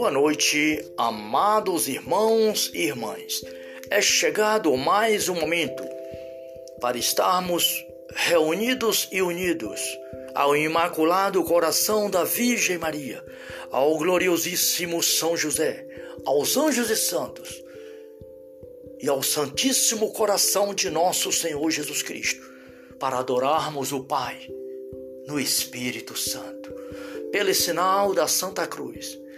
Boa noite, amados irmãos e irmãs. É chegado mais um momento para estarmos reunidos e unidos ao Imaculado Coração da Virgem Maria, ao gloriosíssimo São José, aos anjos e santos e ao Santíssimo Coração de nosso Senhor Jesus Cristo, para adorarmos o Pai no Espírito Santo. Pelo sinal da Santa Cruz,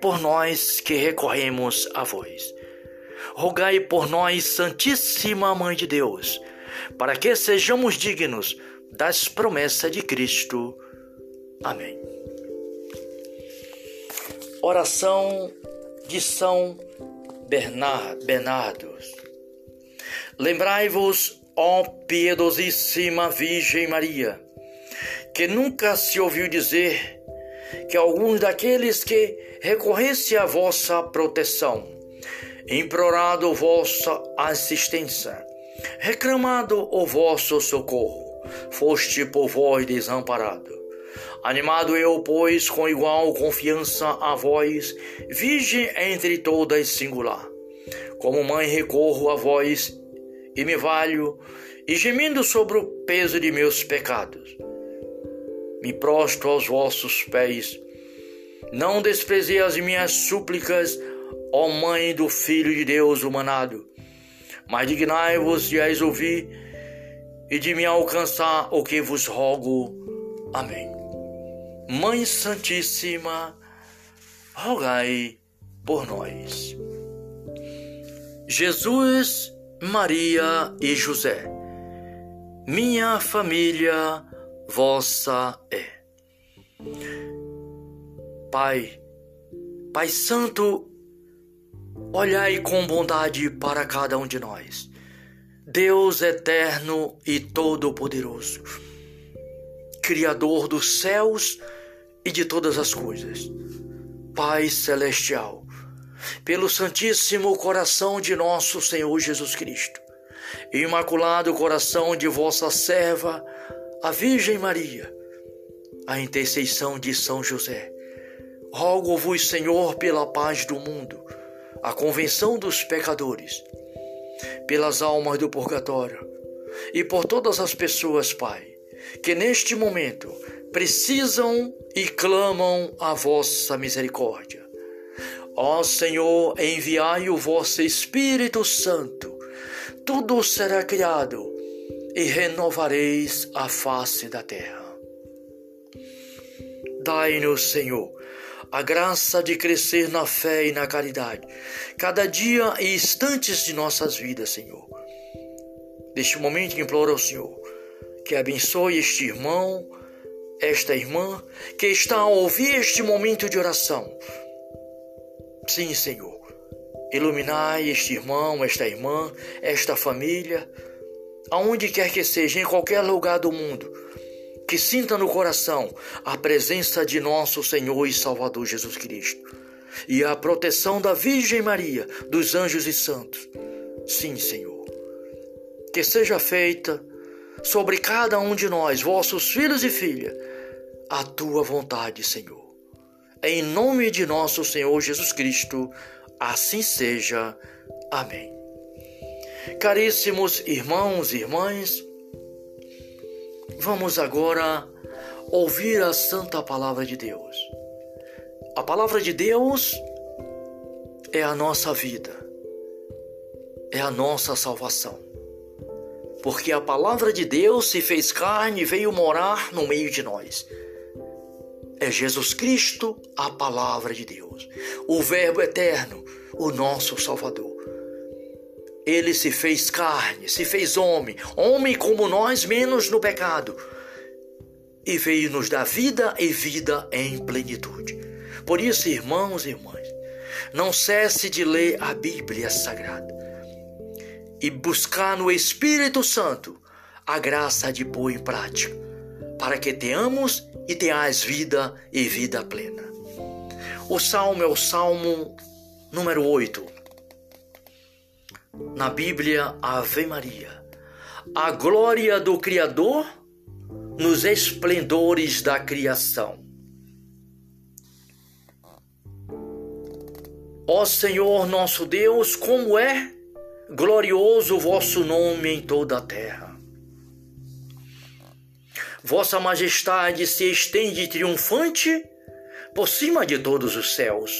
por nós que recorremos a vós. Rogai por nós, Santíssima Mãe de Deus, para que sejamos dignos das promessas de Cristo. Amém. Oração de São Bernardo. Lembrai-vos, ó piedosíssima Virgem Maria, que nunca se ouviu dizer que alguns daqueles que recorresse à vossa proteção, implorado vossa assistência, reclamado o vosso socorro, foste por vós desamparado. Animado eu, pois, com igual confiança a vós, virgem entre todas singular. Como mãe recorro a vós e me valho, e gemindo sobre o peso de meus pecados. Me prostro aos vossos pés. Não desprezei as minhas súplicas, ó Mãe do Filho de Deus humanado, mas dignai-vos de as ouvir e de me alcançar o que vos rogo. Amém. Mãe Santíssima, rogai por nós. Jesus Maria e José. Minha família vossa é. Pai, Pai Santo, olhai com bondade para cada um de nós. Deus eterno e todo-poderoso, Criador dos céus e de todas as coisas. Pai celestial, pelo Santíssimo Coração de nosso Senhor Jesus Cristo, Imaculado Coração de vossa serva, a Virgem Maria, a intercessão de São José. Rogo-vos, Senhor, pela paz do mundo, a convenção dos pecadores, pelas almas do purgatório e por todas as pessoas, Pai, que neste momento precisam e clamam a vossa misericórdia. Ó Senhor, enviai o vosso Espírito Santo, tudo será criado e renovareis a face da terra. Dai-nos, Senhor, a graça de crescer na fé e na caridade, cada dia e instantes de nossas vidas, Senhor. Neste momento imploro ao Senhor que abençoe este irmão, esta irmã que está a ouvir este momento de oração Sim, Senhor. Iluminai este irmão, esta irmã, esta família, aonde quer que seja, em qualquer lugar do mundo, que sinta no coração a presença de nosso Senhor e Salvador Jesus Cristo e a proteção da Virgem Maria, dos anjos e santos. Sim, Senhor. Que seja feita sobre cada um de nós, vossos filhos e filhas, a tua vontade, Senhor. Em nome de nosso Senhor Jesus Cristo, assim seja. Amém. Caríssimos irmãos e irmãs, vamos agora ouvir a santa palavra de Deus. A palavra de Deus é a nossa vida, é a nossa salvação. Porque a palavra de Deus se fez carne e veio morar no meio de nós é Jesus Cristo, a palavra de Deus, o Verbo eterno, o nosso Salvador. Ele se fez carne, se fez homem, homem como nós, menos no pecado, e veio nos dar vida e vida em plenitude. Por isso, irmãos e irmãs, Não cesse de ler a Bíblia Sagrada e buscar no Espírito Santo a graça de pôr em prática, para que tenhamos e tenhais vida e vida plena. O salmo é o salmo número 8. Na Bíblia, Ave Maria. A glória do Criador nos esplendores da criação. Ó Senhor nosso Deus, como é glorioso o vosso nome em toda a terra. Vossa majestade se estende triunfante por cima de todos os céus.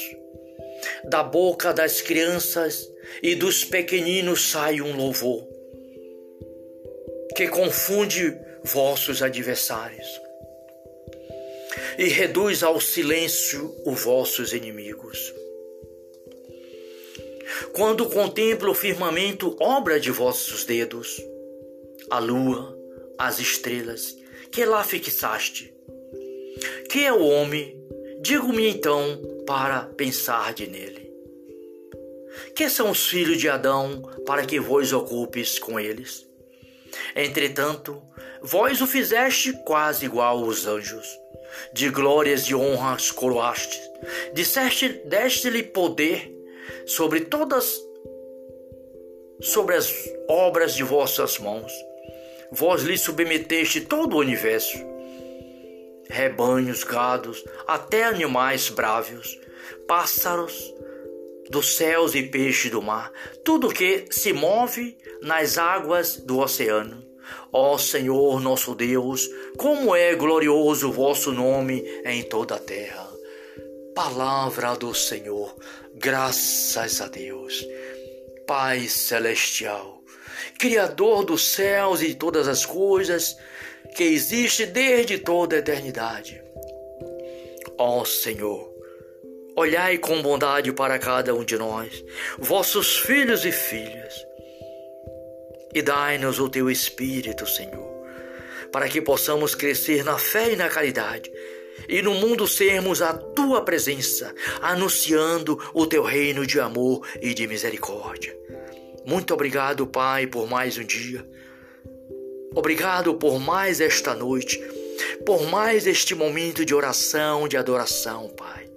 Da boca das crianças e dos pequeninos sai um louvor que confunde vossos adversários e reduz ao silêncio os vossos inimigos. Quando contemplo o firmamento, obra de vossos dedos, a lua, as estrelas, que lá fixaste. Que é o homem? Digo-me então para pensar de nele. Que são os filhos de Adão para que vos ocupes com eles? Entretanto, vós o fizeste quase igual aos anjos. De glórias e honras coroaste. Disseste, deste-lhe poder sobre todas sobre as obras de vossas mãos. Vós lhe submeteste todo o universo, rebanhos, gados, até animais brávios, pássaros dos céus e peixes do mar, tudo que se move nas águas do oceano. Ó Senhor nosso Deus, como é glorioso o vosso nome em toda a terra. Palavra do Senhor, graças a Deus. Pai celestial, Criador dos céus e de todas as coisas, que existe desde toda a eternidade. Ó Senhor, olhai com bondade para cada um de nós, vossos filhos e filhas, e dai-nos o teu Espírito, Senhor, para que possamos crescer na fé e na caridade e no mundo sermos a tua presença, anunciando o teu reino de amor e de misericórdia. Muito obrigado, Pai, por mais um dia. Obrigado por mais esta noite, por mais este momento de oração, de adoração, Pai.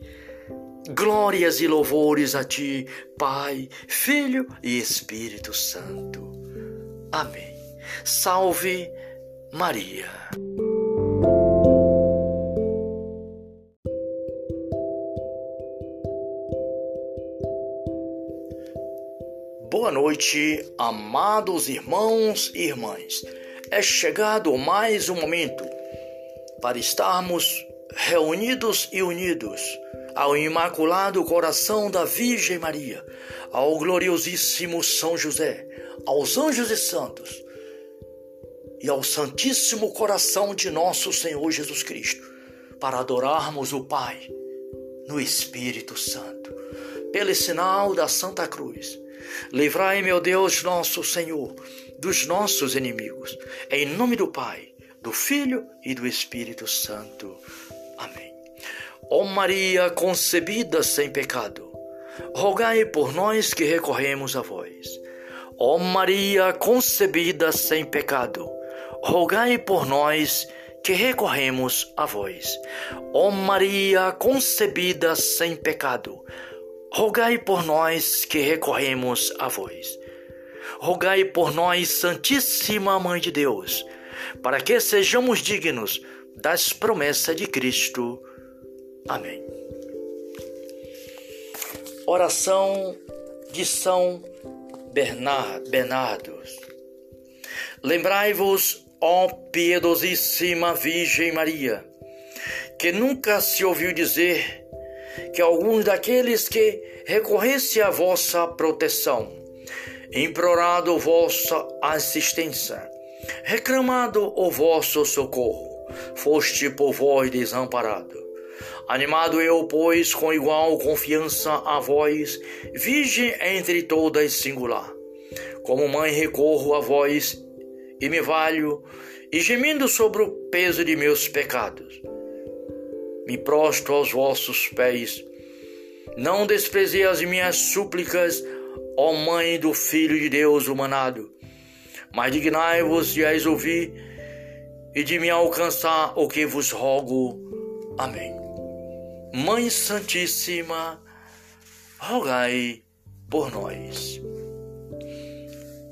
Glórias e louvores a Ti, Pai, Filho e Espírito Santo. Amém. Salve Maria. Boa noite, amados irmãos e irmãs. É chegado mais um momento para estarmos reunidos e unidos ao Imaculado Coração da Virgem Maria, ao gloriosíssimo São José, aos anjos e santos e ao Santíssimo Coração de nosso Senhor Jesus Cristo, para adorarmos o Pai no Espírito Santo, pelo sinal da Santa Cruz Livrai, meu Deus, nosso Senhor, dos nossos inimigos. Em nome do Pai, do Filho e do Espírito Santo. Ó Maria concebida sem pecado, rogai por nós que recorremos a vós. Ó Maria concebida sem pecado, rogai por nós que recorremos a vós. Ó Maria concebida sem pecado, rogai por nós que recorremos a vós. Rogai por nós, Santíssima Mãe de Deus, para que sejamos dignos das promessas de Cristo. Amém. Oração de São Bernardo. Lembrai-vos, ó piedosíssima Virgem Maria, que nunca se ouviu dizer que alguns daqueles que recorresse à vossa proteção, implorado vossa assistência, reclamado o vosso socorro, foste por vós desamparado. Animado eu, pois, com igual confiança a vós, virgem entre todas singular. Como mãe recorro a vós e me valho, e gemindo sobre o peso de meus pecados me prostro aos vossos pés, Não desprezei as minhas súplicas, ó Mãe do Filho de Deus humanado, mas dignai-vos de as ouvir e de me alcançar o que vos rogo. Amém. Mãe Santíssima, rogai por nós.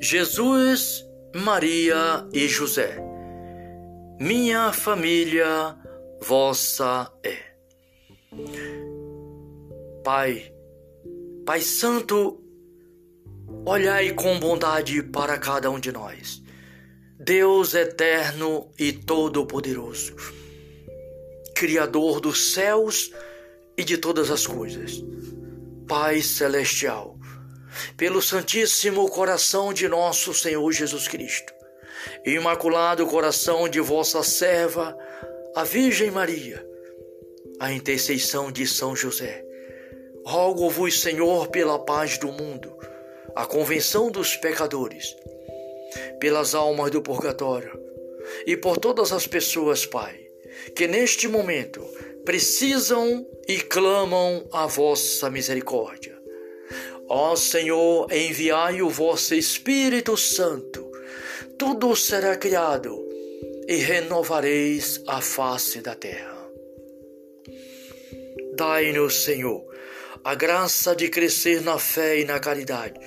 Jesus, Maria e José, minha família, vossa é. Pai, Pai Santo, olhai com bondade para cada um de nós. Deus eterno e todo-poderoso, Criador dos céus e de todas as coisas, Pai celestial, pelo Santíssimo Coração de nosso Senhor Jesus Cristo, Imaculado Coração de vossa serva, a Virgem Maria, a intercessão de São José, rogo-vos, Senhor, pela paz do mundo, a convenção dos pecadores, pelas almas do purgatório e por todas as pessoas, Pai, que neste momento precisam e clamam a vossa misericórdia. Ó Senhor, enviai o vosso Espírito Santo, tudo será criado e renovareis a face da terra. Dai-nos, Senhor, a graça de crescer na fé e na caridade,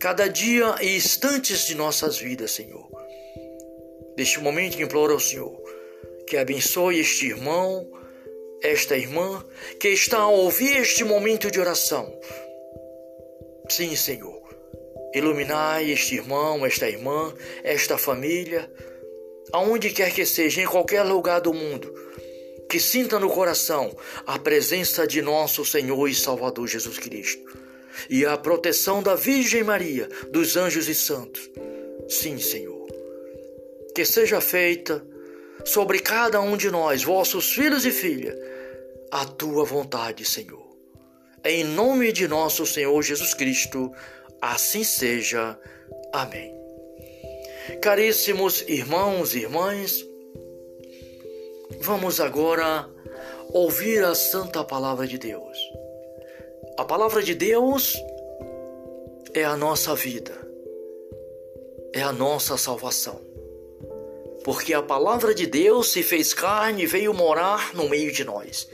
cada dia e instantes de nossas vidas, Senhor. Neste momento, imploro ao Senhor que abençoe este irmão, esta irmã que está a ouvir este momento de oração Sim, Senhor. Iluminai este irmão, esta irmã, esta família, aonde quer que seja, em qualquer lugar do mundo, que sinta no coração a presença de nosso Senhor e Salvador Jesus Cristo e a proteção da Virgem Maria, dos anjos e santos. Sim, Senhor. Que seja feita sobre cada um de nós, vossos filhos e filhas, a tua vontade, Senhor. Em nome de nosso Senhor Jesus Cristo, assim seja. Amém. Caríssimos irmãos e irmãs, vamos agora ouvir a santa palavra de Deus. A palavra de Deus é a nossa vida, é a nossa salvação. Porque a palavra de Deus se fez carne e veio morar no meio de nós.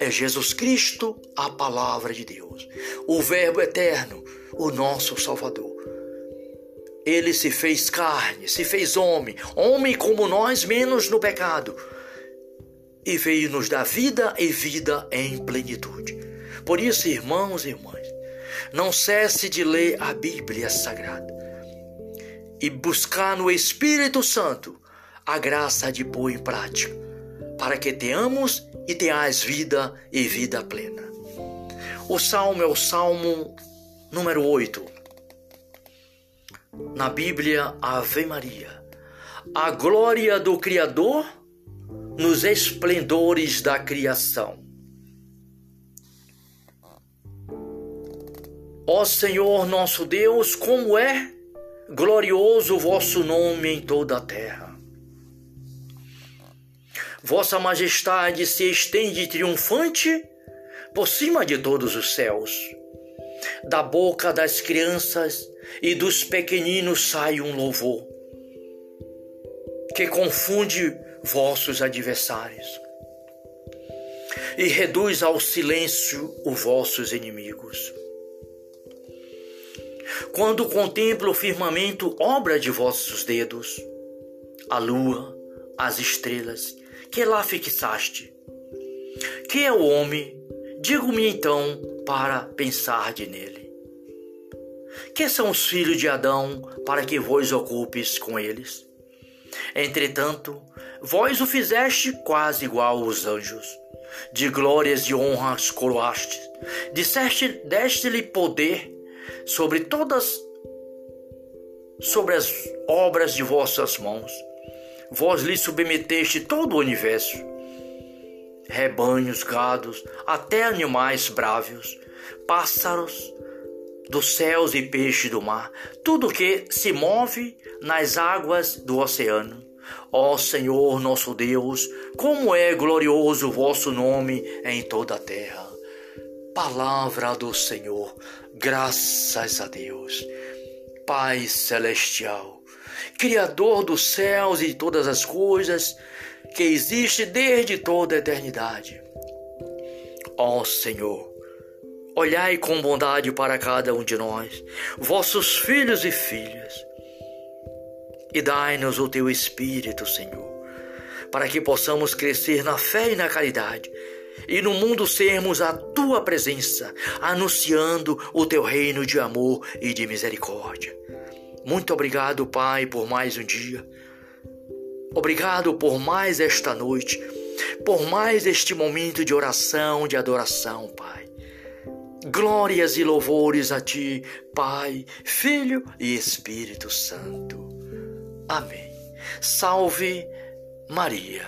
É Jesus Cristo, a palavra de Deus, o Verbo eterno, o nosso Salvador. Ele se fez carne, se fez homem, homem como nós, menos no pecado, e veio nos dar vida e vida em plenitude. Por isso, irmãos e irmãs, não cesse de ler a Bíblia Sagrada e buscar no Espírito Santo a graça de pôr em prática, para que tenhamos e tenhais vida e vida plena. O salmo é o salmo número 8. Na Bíblia, Ave Maria. A glória do Criador nos esplendores da criação. Ó Senhor nosso Deus, como é glorioso vosso nome em toda a terra. Vossa Majestade se estende triunfante por cima de todos os céus. Da boca das crianças e dos pequeninos sai um louvor que confunde vossos adversários e reduz ao silêncio os vossos inimigos. Quando contemplo o firmamento, obra de vossos dedos, a lua, as estrelas que lá fixaste. Que é o homem? Digo-me então para pensar de nele. Que são os filhos de Adão para que vos ocupes com eles? Entretanto, vós o fizeste quase igual aos anjos. De glórias e honras coroaste. Disseste, deste-lhe poder sobre todas sobre as obras de vossas mãos vós lhe submeteste todo o universo. Rebanhos, gados, até animais brávios, pássaros dos céus e peixes do mar, tudo que se move nas águas do oceano. Ó Senhor nosso Deus, como é glorioso o vosso nome em toda a terra. Palavra do Senhor, graças a Deus. Pai Celestial, Criador dos céus e de todas as coisas, que existe desde toda a eternidade. Ó Senhor, olhai com bondade para cada um de nós, vossos filhos e filhas, e dai-nos o teu Espírito, Senhor, para que possamos crescer na fé e na caridade, e no mundo sermos a tua presença, anunciando o teu reino de amor e de misericórdia. Muito obrigado, Pai, por mais um dia. Obrigado por mais esta noite, por mais este momento de oração, de adoração, Pai. Glórias e louvores a Ti, Pai, Filho e Espírito Santo. Amém. Salve Maria.